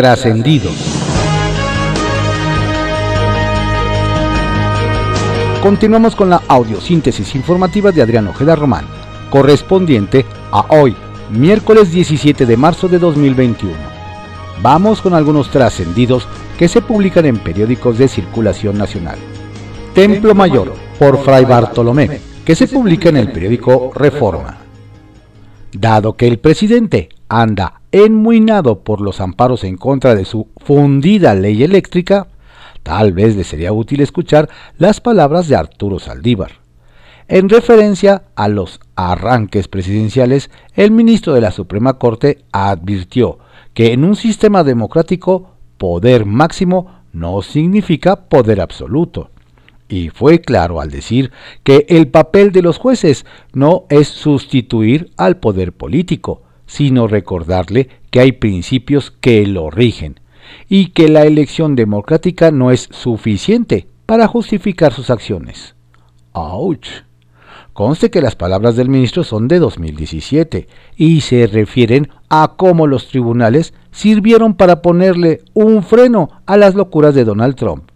Trascendidos. Continuamos con la audiosíntesis informativa de Adrián Ojeda Román, correspondiente a hoy, miércoles 17 de marzo de 2021. Vamos con algunos trascendidos que se publican en periódicos de circulación nacional. Templo Mayor, por Fray Bartolomé, que se publica en el periódico Reforma. Dado que el presidente anda enmuinado por los amparos en contra de su fundida ley eléctrica, tal vez le sería útil escuchar las palabras de Arturo Saldívar. En referencia a los arranques presidenciales, el ministro de la Suprema Corte advirtió que en un sistema democrático, poder máximo no significa poder absoluto y fue claro al decir que el papel de los jueces no es sustituir al poder político, sino recordarle que hay principios que lo rigen y que la elección democrática no es suficiente para justificar sus acciones. ¡Auch! Conste que las palabras del ministro son de 2017 y se refieren a cómo los tribunales sirvieron para ponerle un freno a las locuras de Donald Trump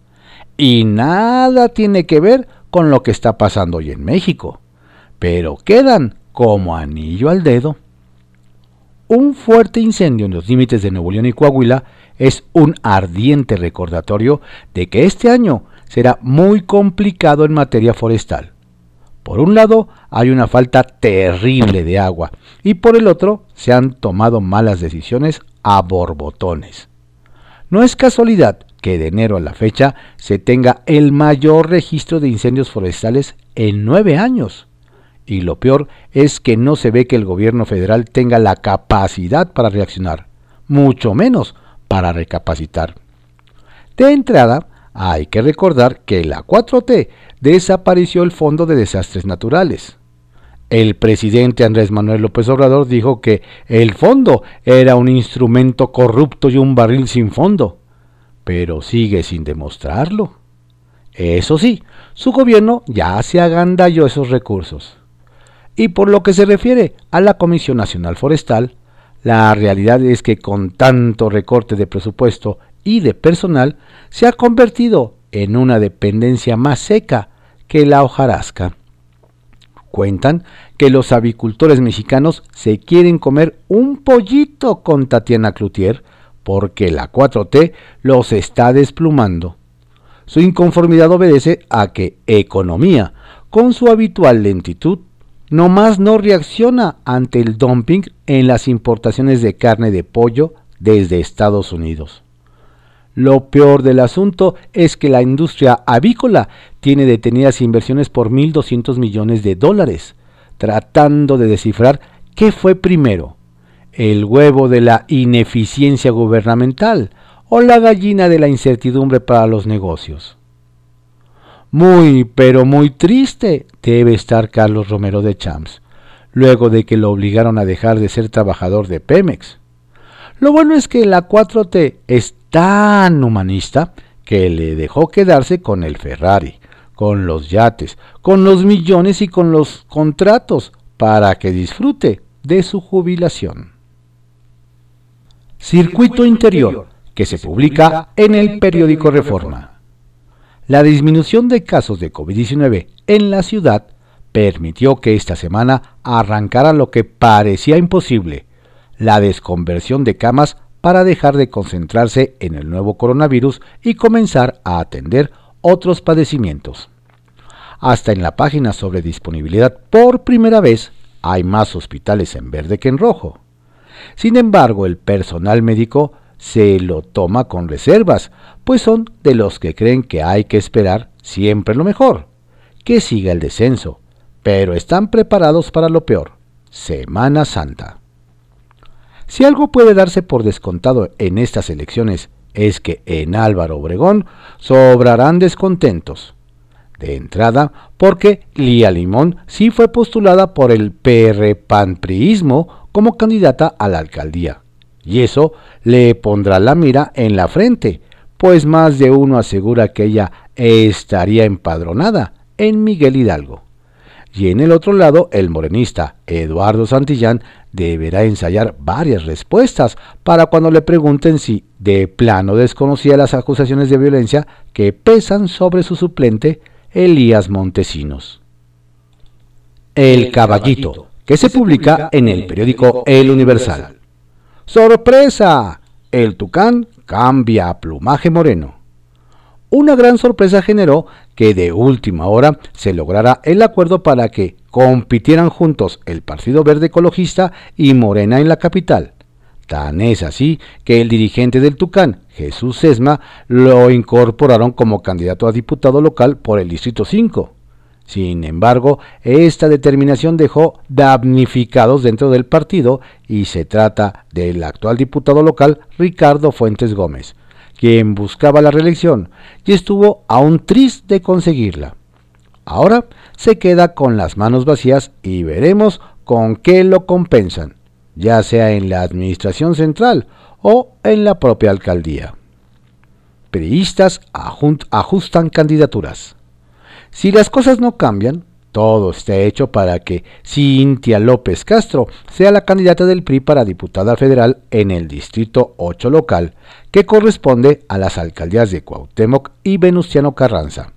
y nada tiene que ver con lo que está pasando hoy en México, pero quedan como anillo al dedo. Un fuerte incendio en los límites de Nuevo León y Coahuila es un ardiente recordatorio de que este año será muy complicado en materia forestal. Por un lado, hay una falta terrible de agua y por el otro, se han tomado malas decisiones a borbotones. No es casualidad que de enero a la fecha se tenga el mayor registro de incendios forestales en nueve años. Y lo peor es que no se ve que el gobierno federal tenga la capacidad para reaccionar, mucho menos para recapacitar. De entrada, hay que recordar que la 4T desapareció el Fondo de Desastres Naturales. El presidente Andrés Manuel López Obrador dijo que el fondo era un instrumento corrupto y un barril sin fondo pero sigue sin demostrarlo. Eso sí, su gobierno ya se agandalló esos recursos. Y por lo que se refiere a la Comisión Nacional Forestal, la realidad es que con tanto recorte de presupuesto y de personal, se ha convertido en una dependencia más seca que la hojarasca. Cuentan que los avicultores mexicanos se quieren comer un pollito con Tatiana Cloutier porque la 4T los está desplumando. Su inconformidad obedece a que economía, con su habitual lentitud, nomás no reacciona ante el dumping en las importaciones de carne de pollo desde Estados Unidos. Lo peor del asunto es que la industria avícola tiene detenidas inversiones por 1.200 millones de dólares, tratando de descifrar qué fue primero, el huevo de la ineficiencia gubernamental o la gallina de la incertidumbre para los negocios. Muy, pero muy triste debe estar Carlos Romero de Champs, luego de que lo obligaron a dejar de ser trabajador de Pemex. Lo bueno es que la 4T es tan humanista que le dejó quedarse con el Ferrari, con los yates, con los millones y con los contratos para que disfrute de su jubilación. Circuito Interior, que se publica en el periódico Reforma. La disminución de casos de COVID-19 en la ciudad permitió que esta semana arrancara lo que parecía imposible, la desconversión de camas para dejar de concentrarse en el nuevo coronavirus y comenzar a atender otros padecimientos. Hasta en la página sobre disponibilidad por primera vez hay más hospitales en verde que en rojo. Sin embargo, el personal médico se lo toma con reservas, pues son de los que creen que hay que esperar siempre lo mejor, que siga el descenso, pero están preparados para lo peor, Semana Santa. Si algo puede darse por descontado en estas elecciones es que en Álvaro Obregón sobrarán descontentos. De entrada, porque Lía Limón sí fue postulada por el PRPANPRIismo como candidata a la alcaldía. Y eso le pondrá la mira en la frente, pues más de uno asegura que ella estaría empadronada en Miguel Hidalgo. Y en el otro lado, el morenista Eduardo Santillán deberá ensayar varias respuestas para cuando le pregunten si de plano desconocía las acusaciones de violencia que pesan sobre su suplente Elías Montesinos. El Caballito, que se publica en el periódico El Universal. ¡Sorpresa! El tucán cambia a plumaje moreno. Una gran sorpresa generó que de última hora se lograra el acuerdo para que compitieran juntos el Partido Verde Ecologista y Morena en la capital. Tan es así que el dirigente del Tucán, Jesús Sesma, lo incorporaron como candidato a diputado local por el Distrito 5. Sin embargo, esta determinación dejó damnificados dentro del partido y se trata del actual diputado local Ricardo Fuentes Gómez, quien buscaba la reelección y estuvo a un de conseguirla. Ahora se queda con las manos vacías y veremos con qué lo compensan, ya sea en la administración central o en la propia alcaldía. Periodistas ajustan candidaturas. Si las cosas no cambian, todo está hecho para que Cintia López Castro sea la candidata del PRI para diputada federal en el Distrito 8 local, que corresponde a las alcaldías de Cuauhtémoc y Venustiano Carranza.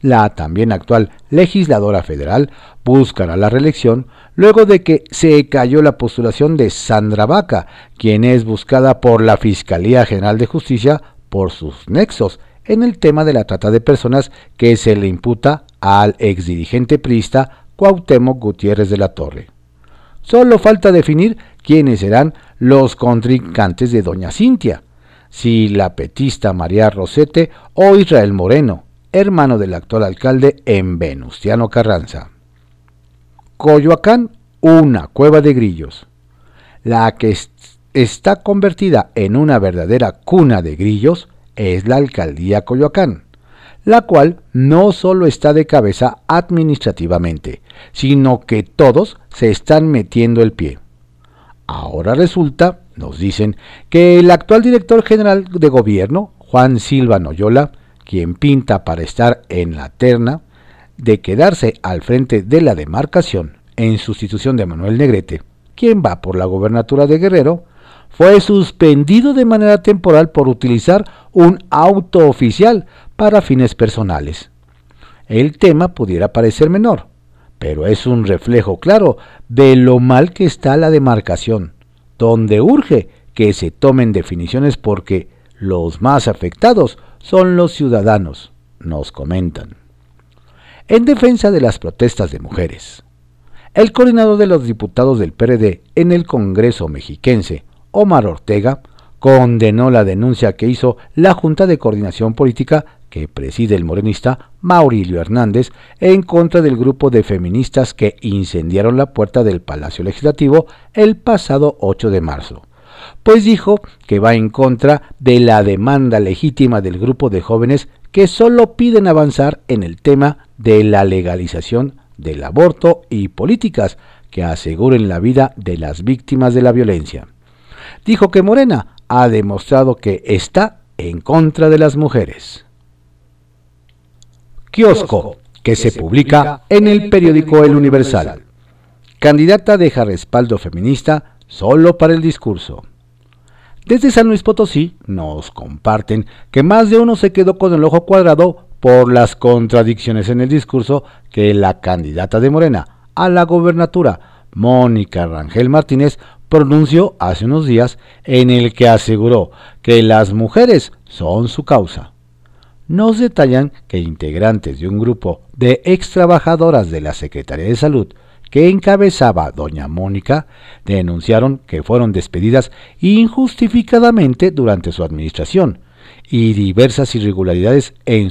La también actual legisladora federal buscará la reelección luego de que se cayó la postulación de Sandra Vaca, quien es buscada por la Fiscalía General de Justicia por sus nexos en el tema de la trata de personas que se le imputa al exdirigente priista Cuauhtémoc Gutiérrez de la Torre. Solo falta definir quiénes serán los contrincantes de doña Cintia, si la petista María Rosete o Israel Moreno, hermano del actual alcalde en Venustiano Carranza. Coyoacán, una cueva de grillos. La que está convertida en una verdadera cuna de grillos es la alcaldía Coyoacán, la cual no solo está de cabeza administrativamente, sino que todos se están metiendo el pie. Ahora resulta, nos dicen, que el actual director general de gobierno, Juan Silva Noyola, quien pinta para estar en la terna de quedarse al frente de la demarcación en sustitución de Manuel Negrete, quien va por la gobernatura de Guerrero, fue suspendido de manera temporal por utilizar un auto oficial para fines personales. El tema pudiera parecer menor, pero es un reflejo claro de lo mal que está la demarcación, donde urge que se tomen definiciones porque los más afectados son los ciudadanos, nos comentan. En defensa de las protestas de mujeres, el coordinador de los diputados del PRD en el Congreso mexiquense, Omar Ortega, condenó la denuncia que hizo la Junta de Coordinación Política que preside el morenista Maurilio Hernández en contra del grupo de feministas que incendiaron la puerta del Palacio Legislativo el pasado 8 de marzo, pues dijo que va en contra de la demanda legítima del grupo de jóvenes que solo piden avanzar en el tema de la legalización del aborto y políticas que aseguren la vida de las víctimas de la violencia dijo que Morena ha demostrado que está en contra de las mujeres. Kiosco, que se publica en el periódico El Universal. Candidata deja respaldo feminista solo para el discurso. Desde San Luis Potosí nos comparten que más de uno se quedó con el ojo cuadrado por las contradicciones en el discurso que la candidata de Morena a la gobernatura, Mónica Rangel Martínez, pronunció hace unos días en el que aseguró que las mujeres son su causa. Nos detallan que integrantes de un grupo de ex trabajadoras de la Secretaría de Salud que encabezaba doña Mónica denunciaron que fueron despedidas injustificadamente durante su administración y diversas irregularidades en,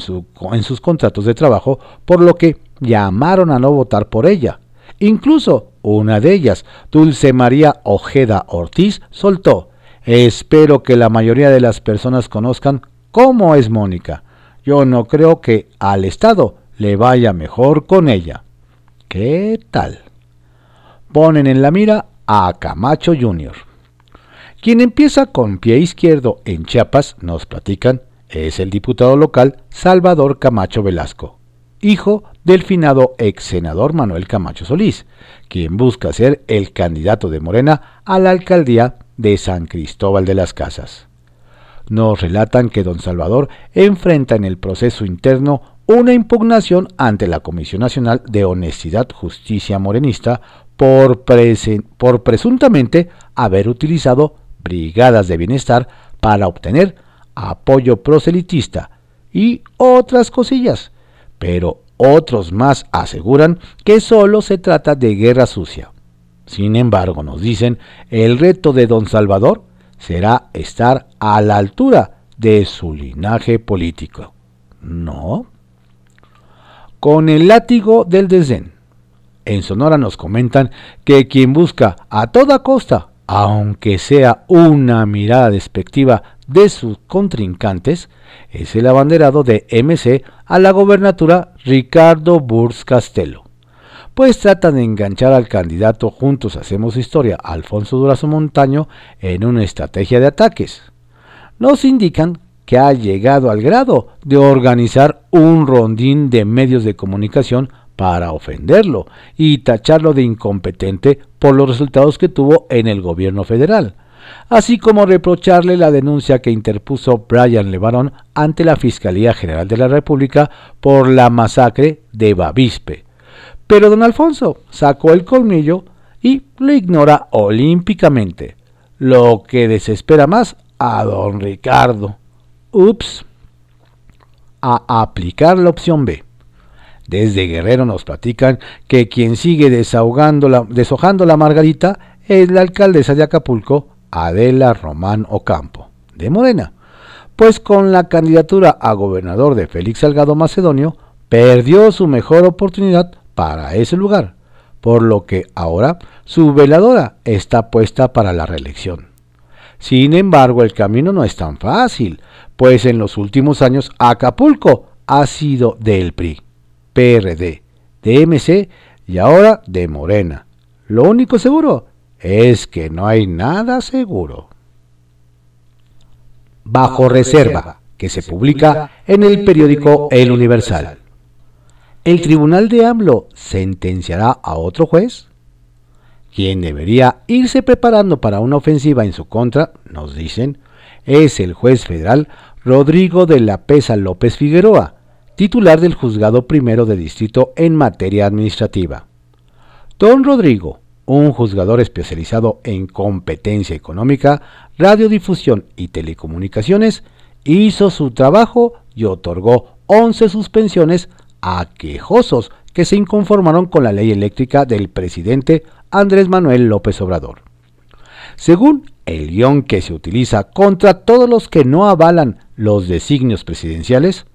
en sus contratos de trabajo, por lo que llamaron a no votar por ella. Incluso una de ellas, Dulce María Ojeda Ortiz, soltó, espero que la mayoría de las personas conozcan cómo es Mónica. Yo no creo que al Estado le vaya mejor con ella. ¿Qué tal? Ponen en la mira a Camacho Jr. Quien empieza con pie izquierdo en Chiapas, nos platican, es el diputado local Salvador Camacho Velasco hijo del finado ex senador Manuel Camacho Solís, quien busca ser el candidato de Morena a la alcaldía de San Cristóbal de las Casas. Nos relatan que don Salvador enfrenta en el proceso interno una impugnación ante la Comisión Nacional de Honestidad Justicia Morenista por, por presuntamente haber utilizado brigadas de bienestar para obtener apoyo proselitista y otras cosillas, pero otros más aseguran que solo se trata de guerra sucia. Sin embargo, nos dicen, el reto de don Salvador será estar a la altura de su linaje político. ¿No? Con el látigo del desdén. En Sonora nos comentan que quien busca a toda costa, aunque sea una mirada despectiva de sus contrincantes, es el abanderado de MC a la gobernatura Ricardo Burs Castelo pues tratan de enganchar al candidato Juntos Hacemos Historia, Alfonso Durazo Montaño, en una estrategia de ataques. Nos indican que ha llegado al grado de organizar un rondín de medios de comunicación para ofenderlo y tacharlo de incompetente por los resultados que tuvo en el gobierno federal, así como reprocharle la denuncia que interpuso Brian Levarón ante la Fiscalía General de la República por la masacre de Bavispe, pero don Alfonso sacó el colmillo y lo ignora olímpicamente, lo que desespera más a don Ricardo. Ups. A aplicar la opción B. Desde Guerrero nos platican que quien sigue desahogando la, deshojando la margarita es la alcaldesa de Acapulco, Adela Román Ocampo, de Morena, pues con la candidatura a gobernador de Félix Salgado Macedonio, perdió su mejor oportunidad para ese lugar, por lo que ahora su veladora está puesta para la reelección. Sin embargo, el camino no es tan fácil, pues en los últimos años Acapulco ha sido del PRI, PRD, DMC y ahora de Morena. Lo único seguro es que no hay nada seguro. Bajo reserva, que se publica en el periódico El Universal. ¿El tribunal de AMLO sentenciará a otro juez? Quien debería irse preparando para una ofensiva en su contra, nos dicen, es el juez federal Rodrigo de la Pesa López Figueroa, titular del Juzgado Primero de Distrito en materia administrativa. Don Rodrigo, un juzgador especializado en competencia económica, radiodifusión y telecomunicaciones, hizo su trabajo y otorgó 11 suspensiones a quejosos que se inconformaron con la ley eléctrica del presidente Andrés Manuel López Obrador. Según el guion que se utiliza contra todos los que no avalan los designios presidenciales,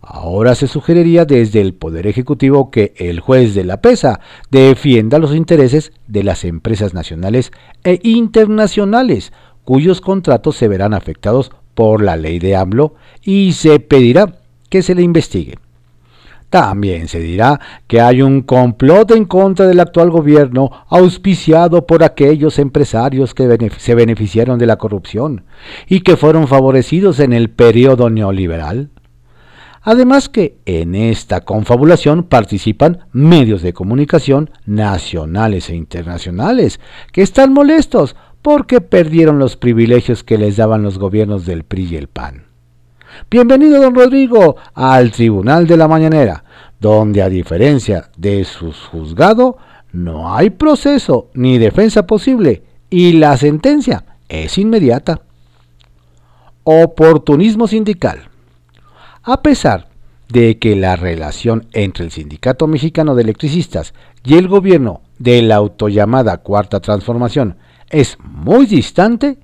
ahora se sugeriría desde el Poder Ejecutivo que el juez de la PESA defienda los intereses de las empresas nacionales e internacionales cuyos contratos se verán afectados por la ley de AMLO y se pedirá que se le investigue. También se dirá que hay un complot en contra del actual gobierno auspiciado por aquellos empresarios que se beneficiaron de la corrupción y que fueron favorecidos en el periodo neoliberal. Además que en esta confabulación participan medios de comunicación nacionales e internacionales que están molestos porque perdieron los privilegios que les daban los gobiernos del PRI y el PAN. Bienvenido, don Rodrigo, al Tribunal de la Mañanera, donde a diferencia de su juzgado, no hay proceso ni defensa posible y la sentencia es inmediata. Oportunismo sindical. A pesar de que la relación entre el Sindicato Mexicano de Electricistas y el gobierno de la autollamada Cuarta Transformación es muy distante,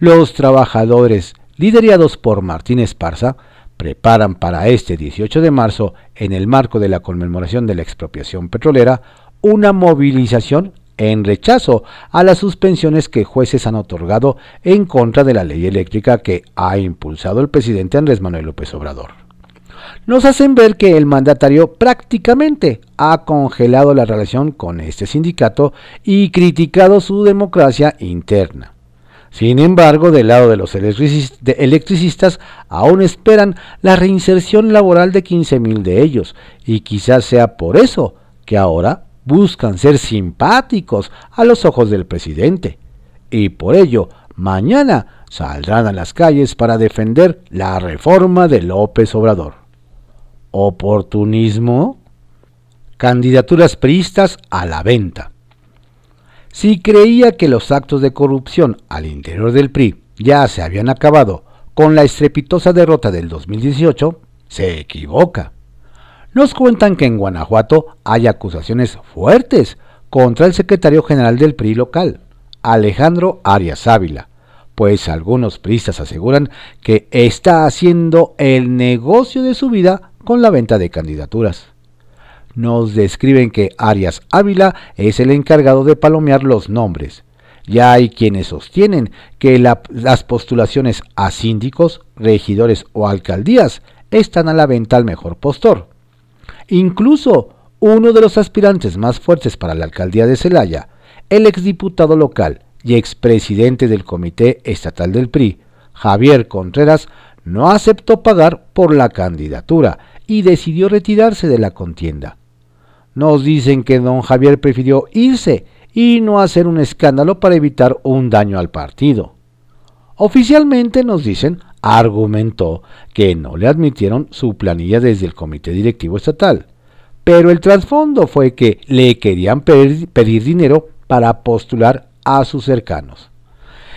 los trabajadores liderados por Martín Esparza, preparan para este 18 de marzo, en el marco de la conmemoración de la expropiación petrolera, una movilización en rechazo a las suspensiones que jueces han otorgado en contra de la ley eléctrica que ha impulsado el presidente Andrés Manuel López Obrador. Nos hacen ver que el mandatario prácticamente ha congelado la relación con este sindicato y criticado su democracia interna Sin embargo, del lado de los electricistas aún esperan la reinserción laboral de 15.000 de ellos, y quizás sea por eso que ahora buscan ser simpáticos a los ojos del presidente. Y por ello, mañana saldrán a las calles para defender la reforma de López Obrador. ¿Oportunismo? Candidaturas priistas a la venta. Si creía que los actos de corrupción al interior del PRI ya se habían acabado con la estrepitosa derrota del 2018, se equivoca. Nos cuentan que en Guanajuato hay acusaciones fuertes contra el secretario general del PRI local, Alejandro Arias Ávila, pues algunos priistas aseguran que está haciendo el negocio de su vida con la venta de candidaturas nos describen que Arias Ávila es el encargado de palomear los nombres. Ya hay quienes sostienen que las postulaciones a síndicos, regidores o alcaldías están a la venta al mejor postor. Incluso uno de los aspirantes más fuertes para la alcaldía de Celaya, el exdiputado local y expresidente del Comité Estatal del PRI, Javier Contreras, no aceptó pagar por la candidatura y decidió retirarse de la contienda. Nos dicen que don Javier prefirió irse y no hacer un escándalo para evitar un daño al partido. Oficialmente nos dicen, argumentó que no le admitieron su planilla desde el comité directivo estatal, pero el trasfondo fue que le querían pedir, dinero para postular a sus cercanos.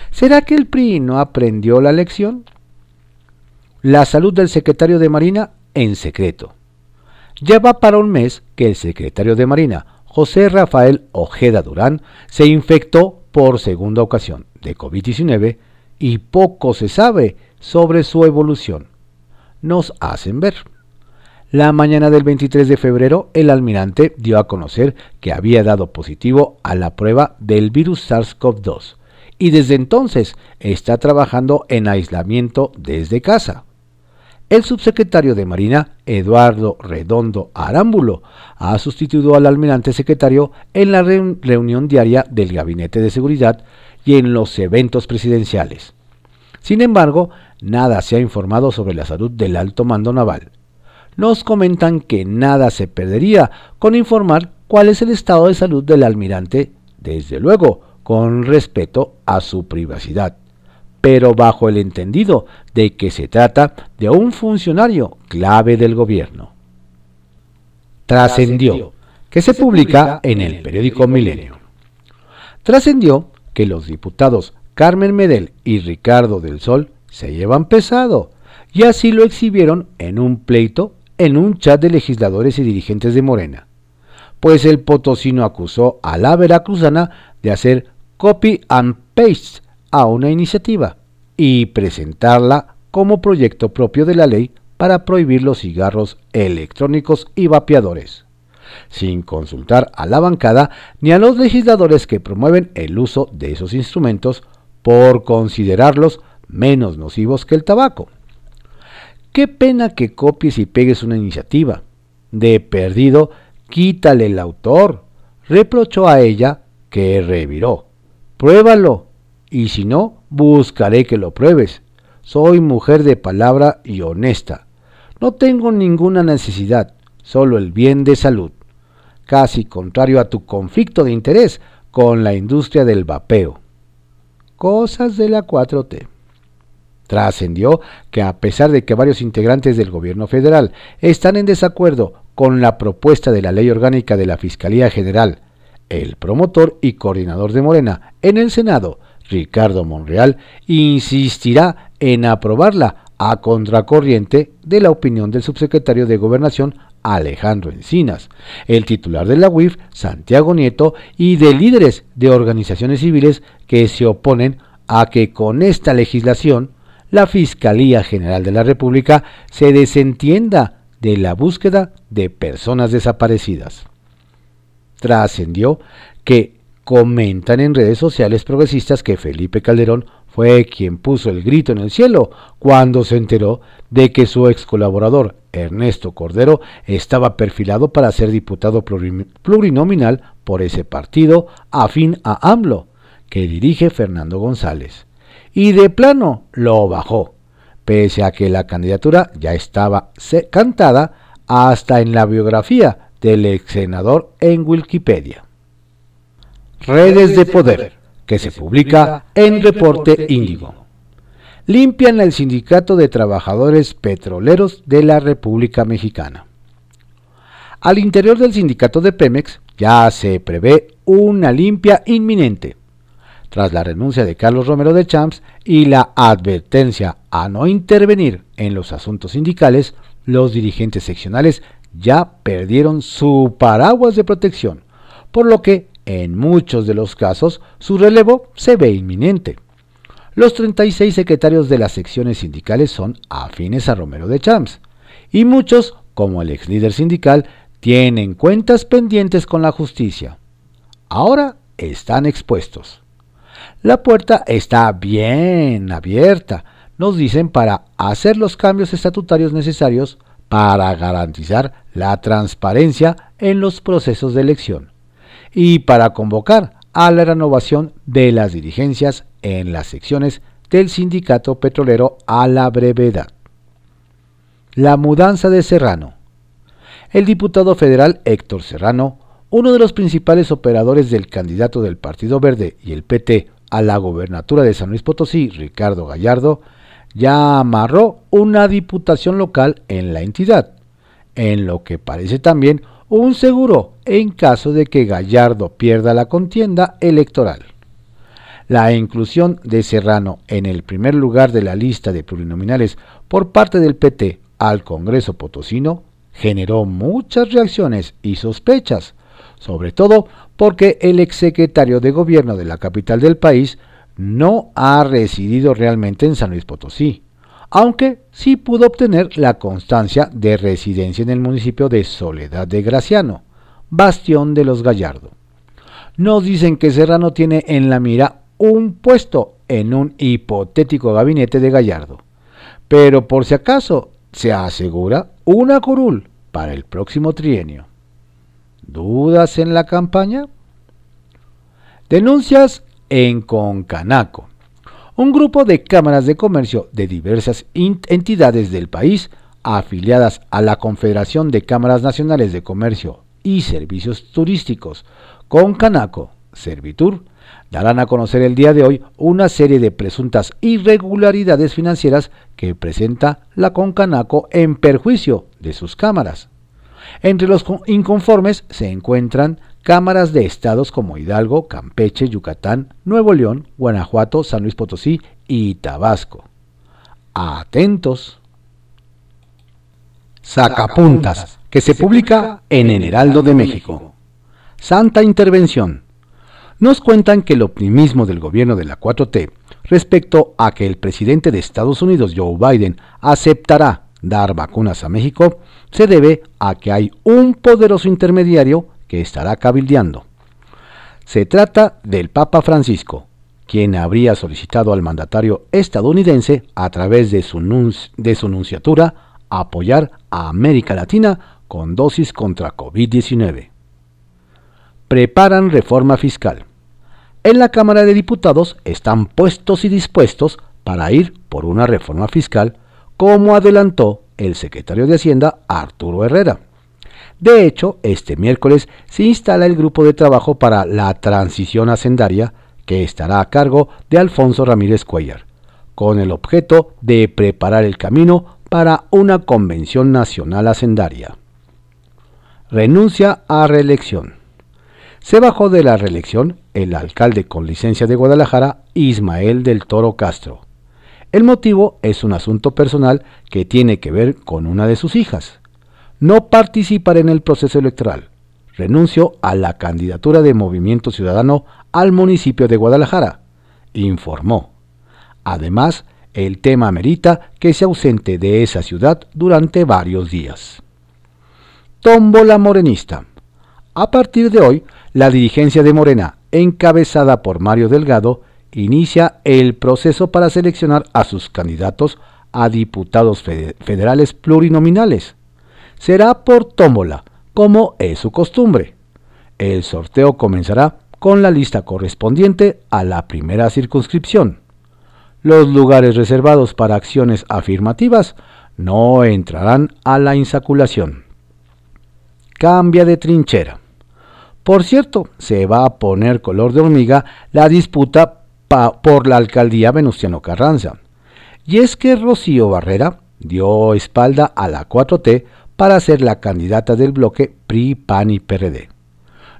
¿Será que el PRI no aprendió la lección? La salud del secretario de Marina en secreto. Ya va para un mes que el secretario de Marina, José Rafael Ojeda Durán, se infectó por segunda ocasión de COVID-19 y poco se sabe sobre su evolución. Nos hacen ver. La mañana del 23 de febrero, el almirante dio a conocer que había dado positivo a la prueba del virus SARS-CoV-2 y desde entonces está trabajando en aislamiento desde casa. El subsecretario de Marina, Eduardo Redondo Arámbulo, ha sustituido al almirante secretario en la reunión diaria del Gabinete de Seguridad y en los eventos presidenciales. Sin embargo, nada se ha informado sobre la salud del alto mando naval. Nos comentan que nada se perdería con informar cuál es el estado de salud del almirante, desde luego, con respeto a su privacidad pero bajo el entendido de que se trata de un funcionario clave del gobierno. Trascendió, que se publica en el periódico Milenio. Trascendió que los diputados Carmen Medel y Ricardo del Sol se llevan pesado, y así lo exhibieron en un pleito en un chat de legisladores y dirigentes de Morena, pues el potosino acusó a la veracruzana de hacer copy and paste a una iniciativa y presentarla como proyecto propio de la ley para prohibir los cigarros electrónicos y vapeadores, sin consultar a la bancada ni a los legisladores que promueven el uso de esos instrumentos por considerarlos menos nocivos que el tabaco. Qué pena que copies y pegues una iniciativa. De perdido, quítale el autor. Reprochó a ella que reviró. Pruébalo y si no, buscaré que lo pruebes. Soy mujer de palabra y honesta. No tengo ninguna necesidad, solo el bien de salud. Casi contrario a tu conflicto de interés con la industria del vapeo. Cosas de la 4T. Trascendió que a pesar de que varios integrantes del gobierno federal están en desacuerdo con la propuesta de la ley orgánica de la Fiscalía General, el promotor y coordinador de Morena en el Senado, Ricardo Monreal, insistirá en aprobarla a contracorriente de la opinión del subsecretario de Gobernación Alejandro Encinas, el titular de la UIF Santiago Nieto y de líderes de organizaciones civiles que se oponen a que con esta legislación la Fiscalía General de la República se desentienda de la búsqueda de personas desaparecidas. Trascendió que Comentan en redes sociales progresistas que Felipe Calderón fue quien puso el grito en el cielo cuando se enteró de que su ex colaborador Ernesto Cordero estaba perfilado para ser diputado plurinominal por ese partido afín a AMLO, que dirige Fernando González, y de plano lo bajó, pese a que la candidatura ya estaba cantada hasta en la biografía del ex senador en Wikipedia. Redes de Poder, que se publica en Reporte Índigo. Limpian el Sindicato de Trabajadores Petroleros de la República Mexicana. Al interior del sindicato de Pemex ya se prevé una limpia inminente. Tras la renuncia de Carlos Romero de Champs y la advertencia a no intervenir en los asuntos sindicales, los dirigentes seccionales ya perdieron su paraguas de protección, por lo que en muchos de los casos su relevo se ve inminente. Los 36 secretarios de las secciones sindicales son afines a Romero de Champs, y muchos, como el ex líder sindical, tienen cuentas pendientes con la justicia. Ahora están expuestos. La puerta está bien abierta, nos dicen, para hacer los cambios estatutarios necesarios para garantizar la transparencia en los procesos de elección y para convocar a la renovación de las dirigencias en las secciones del sindicato petrolero a la brevedad. La mudanza de Serrano. El diputado federal Héctor Serrano, uno de los principales operadores del candidato del Partido Verde y el PT a la gobernatura de San Luis Potosí, Ricardo Gallardo, ya amarró una diputación local en la entidad, en lo que parece también un seguro en caso de que Gallardo pierda la contienda electoral. La inclusión de Serrano en el primer lugar de la lista de plurinominales por parte del PT al Congreso potosino generó muchas reacciones y sospechas, sobre todo porque el exsecretario de gobierno de la capital del país no ha residido realmente en San Luis Potosí, aunque sí pudo obtener la constancia de residencia en el municipio de Soledad de Graciano, bastión de los Gallardo. Nos dicen que Serrano tiene en la mira un puesto en un hipotético gabinete de Gallardo, pero por si acaso se asegura una curul para el próximo trienio. ¿Dudas en la campaña? Denuncias en Concanaco. Un grupo de cámaras de comercio de diversas entidades del país afiliadas a la Confederación de Cámaras Nacionales de Comercio y Servicios Turísticos, Concanaco, Servitur, darán a conocer el día de hoy una serie de presuntas irregularidades financieras que presenta la Concanaco en perjuicio de sus cámaras. Entre los inconformes se encuentran cámaras de estados como Hidalgo, Campeche, Yucatán, Nuevo León, Guanajuato, San Luis Potosí y Tabasco. Atentos. Sacapuntas, que se publica en el Heraldo de México. Santa Intervención. Nos cuentan que el optimismo del gobierno de la 4T respecto a que el presidente de Estados Unidos, Joe Biden, aceptará dar vacunas a México se debe a que hay un poderoso intermediario que estará cabildeando. Se trata del Papa Francisco, quien habría solicitado al mandatario estadounidense, a través de su, de su nunciatura, apoyar a América Latina con dosis contra COVID-19. Preparan reforma fiscal. En la Cámara de Diputados están puestos y dispuestos para ir por una reforma fiscal como adelantó el secretario de Hacienda Arturo Herrera. De hecho, este miércoles se instala el grupo de trabajo para la transición hacendaria que estará a cargo de Alfonso Ramírez Cuellar, con el objeto de preparar el camino para una convención nacional hacendaria. Renuncia a reelección. Se bajó de la reelección el alcalde con licencia de Guadalajara, Ismael del Toro Castro, el motivo es un asunto personal que tiene que ver con una de sus hijas. No participar en el proceso electoral. Renuncio a la candidatura de Movimiento Ciudadano al municipio de Guadalajara, informó. Además, el tema amerita que se ausente de esa ciudad durante varios días. Tómbola morenista. A partir de hoy, la dirigencia de Morena, encabezada por Mario Delgado, inicia el proceso para seleccionar a sus candidatos a diputados federales plurinominales. Será por tómbola, como es su costumbre. El sorteo comenzará con la lista correspondiente a la primera circunscripción. los lugares reservados para acciones afirmativas no entrarán a la insaculación. Cambia de trinchera. Por cierto, se va a poner color de hormiga la disputa por la alcaldía Venustiano Carranza. Y es que Rocío Barrera dio espalda a la 4T para ser la candidata del bloque PRI, PAN y PRD.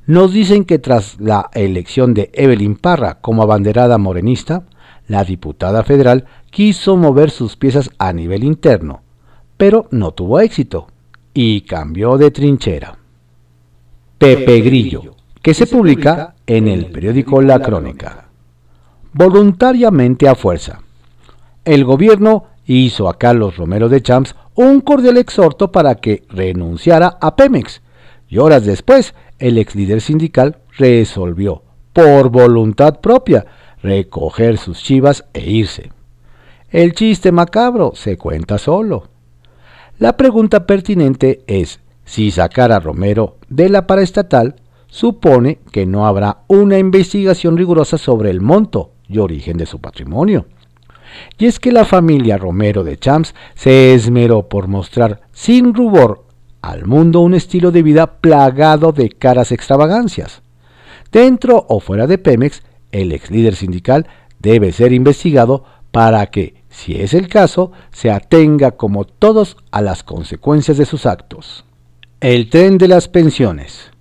Nos dicen que tras la elección de Evelyn Parra como abanderada morenista, la diputada federal quiso mover sus piezas a nivel interno, pero no tuvo éxito y cambió de trinchera. Pepe Grillo, que se publica en el periódico La Crónica. Voluntariamente a fuerza. El gobierno hizo a Carlos Romero de Champs un cordial exhorto para que renunciara a Pemex, y horas después el ex líder sindical resolvió, por voluntad propia, recoger sus chivas e irse. El chiste macabro se cuenta solo. La pregunta pertinente es si sacar a Romero de la paraestatal supone que no habrá una investigación rigurosa sobre el monto y origen de su patrimonio. Y es que la familia Romero de Champs se esmeró por mostrar sin rubor al mundo un estilo de vida plagado de caras extravagancias. Dentro o fuera de Pemex, el ex líder sindical debe ser investigado para que, si es el caso, se atenga como todos a las consecuencias de sus actos. El tren de las pensiones.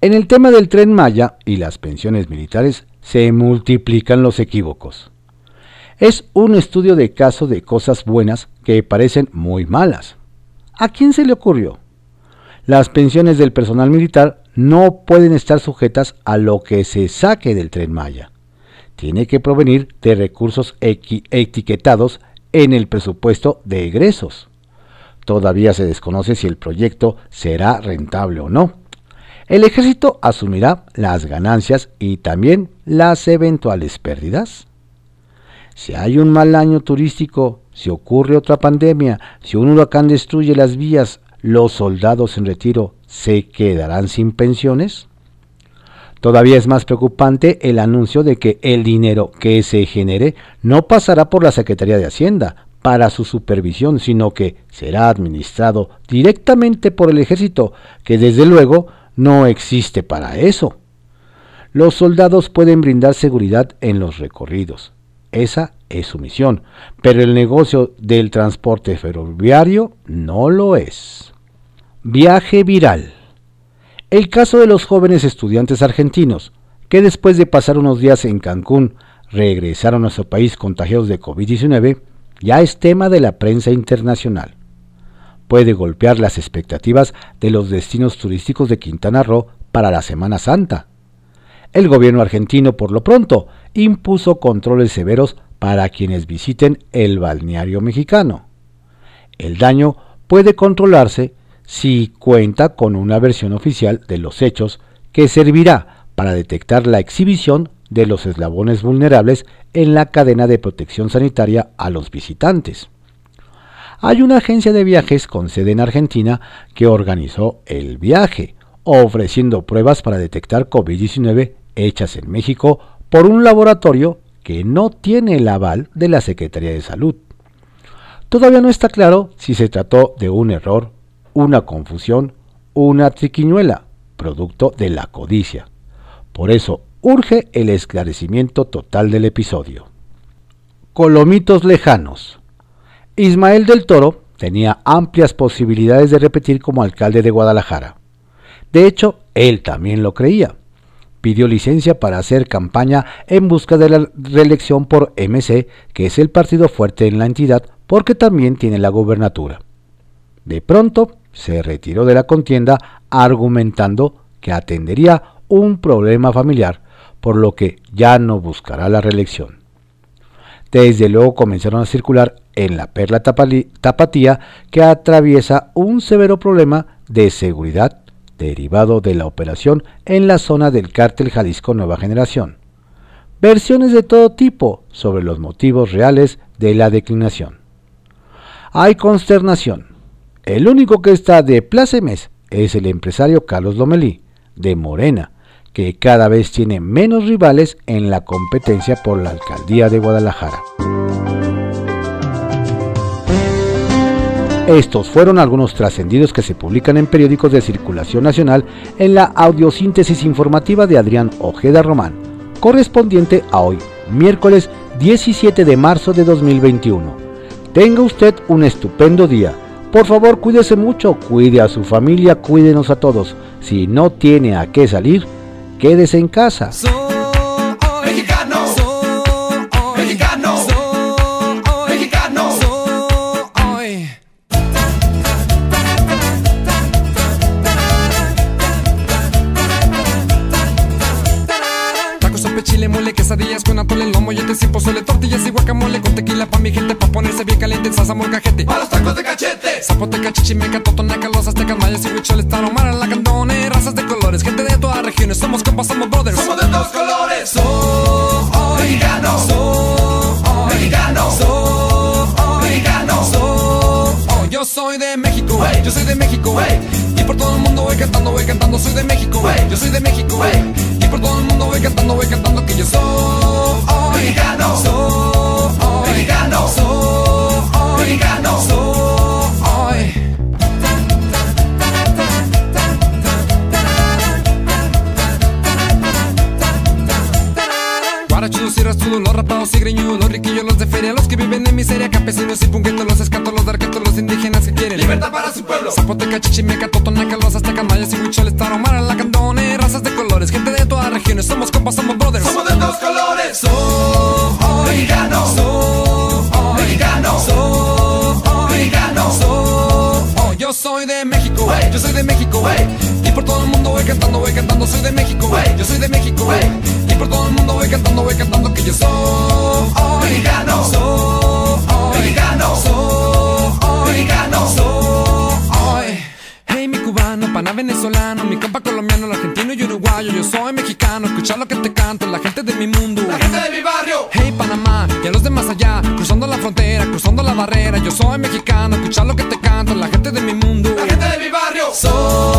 En el tema del tren Maya y las pensiones militares se multiplican los equívocos. Es un estudio de caso de cosas buenas que parecen muy malas. ¿A quién se le ocurrió? Las pensiones del personal militar no pueden estar sujetas a lo que se saque del tren Maya. Tiene que provenir de recursos etiquetados en el presupuesto de egresos. Todavía se desconoce si el proyecto será rentable o no. El ejército asumirá las ganancias y también las eventuales pérdidas. Si hay un mal año turístico, si ocurre otra pandemia, si un huracán destruye las vías, los soldados en retiro se quedarán sin pensiones? Todavía es más preocupante el anuncio de que el dinero que se genere no pasará por la Secretaría de Hacienda para su supervisión, sino que será administrado directamente por el ejército, que desde luego no existe para eso. Los soldados pueden brindar seguridad en los recorridos. Esa es su misión, pero el negocio del transporte ferroviario no lo es. Viaje viral. El caso de los jóvenes estudiantes argentinos, que después de pasar unos días en Cancún regresaron a su país contagiados de COVID-19, ya es tema de la prensa internacional. Puede golpear las expectativas de los destinos turísticos de Quintana Roo para la Semana Santa. El gobierno argentino, por lo pronto, impuso controles severos para quienes visiten el balneario mexicano. El daño puede controlarse si cuenta con una versión oficial de los hechos que servirá para detectar la exhibición de los eslabones vulnerables en la cadena de protección sanitaria a los visitantes. Hay una agencia de viajes con sede en Argentina que organizó el viaje, ofreciendo pruebas para detectar COVID-19 hechas en México por un laboratorio que no tiene el aval de la Secretaría de Salud. Todavía no está claro si se trató de un error una confusión, una triquiñuela, producto de la codicia. Por eso urge el esclarecimiento total del episodio. Colomitos lejanos. Ismael del Toro tenía amplias posibilidades de repetir como alcalde de Guadalajara. De hecho, él también lo creía. Pidió licencia para hacer campaña en busca de la reelección por MC, que es el partido fuerte en la entidad porque también tiene la gobernatura. De pronto, se retiró de la contienda argumentando que atendería un problema familiar, por lo que ya no buscará la reelección. Desde luego comenzaron a circular en la Perla Tapatía que atraviesa un severo problema de seguridad derivado de la operación en la zona del cártel Jalisco Nueva Generación. Versiones de todo tipo sobre los motivos reales de la declinación. Hay consternación, el único que está de plácemes es el empresario Carlos Lomelí, de Morena, que cada vez tiene menos rivales en la competencia por la alcaldía de Guadalajara. Estos fueron algunos trascendidos que se publican en periódicos de circulación nacional en la audiosíntesis informativa de Adrián Ojeda Román, correspondiente a hoy, miércoles 17 de marzo de 2021. Tenga usted un estupendo día. Por favor, cuídese mucho, cuide a su familia, cuídenos a todos. Si no tiene a qué salir, quédese en casa. Pozole, tortillas y guacamole con tequila pa' mi gente, pa' ponerse bien caliente, salsa molcajete. Pa' los tacos de cachete. Zapoteca, chichimeca, totonaca, los aztecas, mayas y huicholes, taromara, la cantone, razas de colores, gente de todas regiones, somos compas, somos brothers. Somos de todos colores. Soy mexicano. Soy mexicano. Soy mexicano. Soy yo soy de México, yo soy de México, y por todo el mundo voy cantando, voy cantando, soy de México, yo soy de México, y por todo el mundo voy cantando, voy cantando que yo soy mexicano, soy mexicano, soy mexicano, soy. Guarachudos y rastudos, los rapados y greñudos, los riquillos, los de feria, los que viven en miseria, campesinos y punguetos, los escatos, los darquetos, para su pueblo. Zapoteca, chichimeca, totonaca, los aztecas, mayas y huicholes, taromara, lacandone, razas de colores, gente de todas regiones, somos compas, somos brothers. Somos de todos colores. Soy mexicano. Soy mexicano. Soy mexicano. Soy yo soy de México, yo soy de México, y por todo el mundo voy cantando, voy cantando, soy de México, yo soy de México, y por todo el mundo voy cantando, voy cantando que yo soy mexicano. Soy mi mundo, La gente de mi barrio. Hey Panamá, y a los demás allá, cruzando la frontera, cruzando la barrera, yo soy mexicano, escucha lo que te canto, la gente de mi mundo, La gente de mi barrio. soy